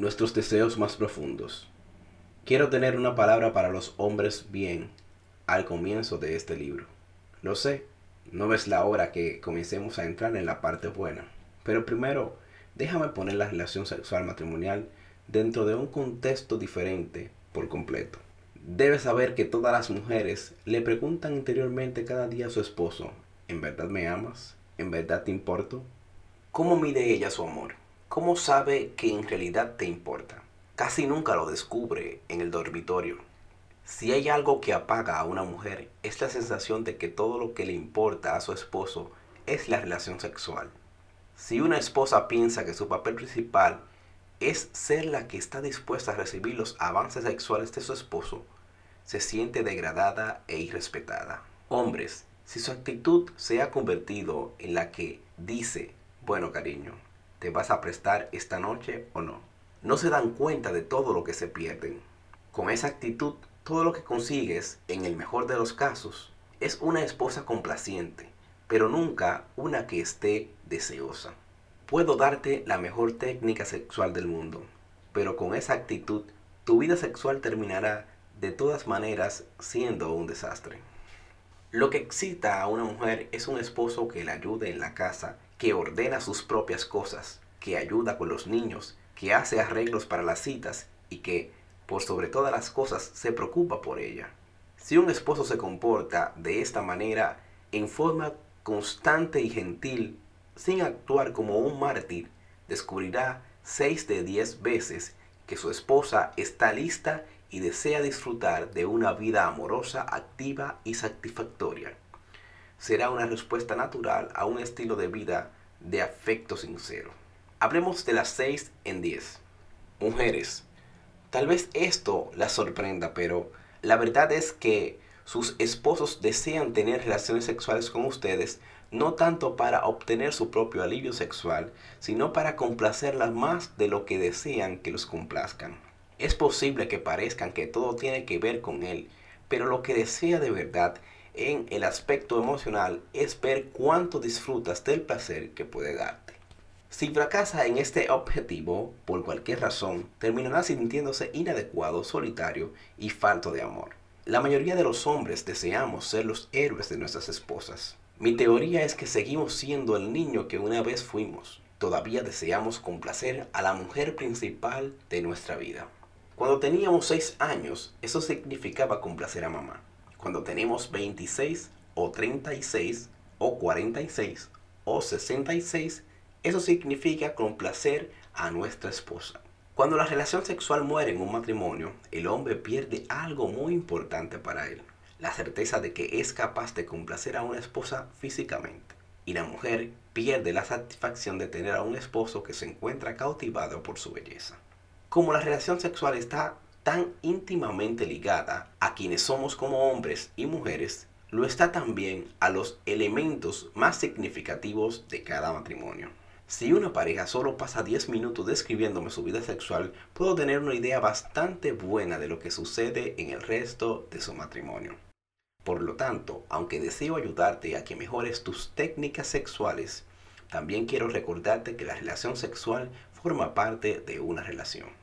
nuestros deseos más profundos. Quiero tener una palabra para los hombres bien al comienzo de este libro. Lo sé, no es la hora que comencemos a entrar en la parte buena, pero primero déjame poner la relación sexual matrimonial dentro de un contexto diferente por completo. Debes saber que todas las mujeres le preguntan interiormente cada día a su esposo, ¿en verdad me amas? ¿En verdad te importo? ¿Cómo mide ella su amor? ¿Cómo sabe que en realidad te importa? Casi nunca lo descubre en el dormitorio. Si hay algo que apaga a una mujer es la sensación de que todo lo que le importa a su esposo es la relación sexual. Si una esposa piensa que su papel principal es ser la que está dispuesta a recibir los avances sexuales de su esposo, se siente degradada e irrespetada. Hombres, si su actitud se ha convertido en la que dice, bueno cariño, ¿te vas a prestar esta noche o no? No se dan cuenta de todo lo que se pierden. Con esa actitud, todo lo que consigues, en el mejor de los casos, es una esposa complaciente, pero nunca una que esté deseosa. Puedo darte la mejor técnica sexual del mundo, pero con esa actitud tu vida sexual terminará de todas maneras siendo un desastre. Lo que excita a una mujer es un esposo que la ayude en la casa, que ordena sus propias cosas, que ayuda con los niños, que hace arreglos para las citas y que, por sobre todas las cosas, se preocupa por ella. Si un esposo se comporta de esta manera en forma constante y gentil, sin actuar como un mártir, descubrirá seis de diez veces que su esposa está lista y desea disfrutar de una vida amorosa, activa y satisfactoria. Será una respuesta natural a un estilo de vida de afecto sincero. Hablemos de las seis en diez. Mujeres, tal vez esto las sorprenda, pero la verdad es que sus esposos desean tener relaciones sexuales con ustedes no tanto para obtener su propio alivio sexual, sino para complacerlas más de lo que desean que los complazcan. Es posible que parezcan que todo tiene que ver con él, pero lo que desea de verdad en el aspecto emocional es ver cuánto disfrutas del placer que puede darte. Si fracasa en este objetivo, por cualquier razón, terminará sintiéndose inadecuado, solitario y falto de amor. La mayoría de los hombres deseamos ser los héroes de nuestras esposas. Mi teoría es que seguimos siendo el niño que una vez fuimos. Todavía deseamos complacer a la mujer principal de nuestra vida. Cuando teníamos 6 años, eso significaba complacer a mamá. Cuando tenemos 26 o 36 o 46 o 66, eso significa complacer a nuestra esposa. Cuando la relación sexual muere en un matrimonio, el hombre pierde algo muy importante para él la certeza de que es capaz de complacer a una esposa físicamente. Y la mujer pierde la satisfacción de tener a un esposo que se encuentra cautivado por su belleza. Como la relación sexual está tan íntimamente ligada a quienes somos como hombres y mujeres, lo está también a los elementos más significativos de cada matrimonio. Si una pareja solo pasa 10 minutos describiéndome su vida sexual, puedo tener una idea bastante buena de lo que sucede en el resto de su matrimonio. Por lo tanto, aunque deseo ayudarte a que mejores tus técnicas sexuales, también quiero recordarte que la relación sexual forma parte de una relación.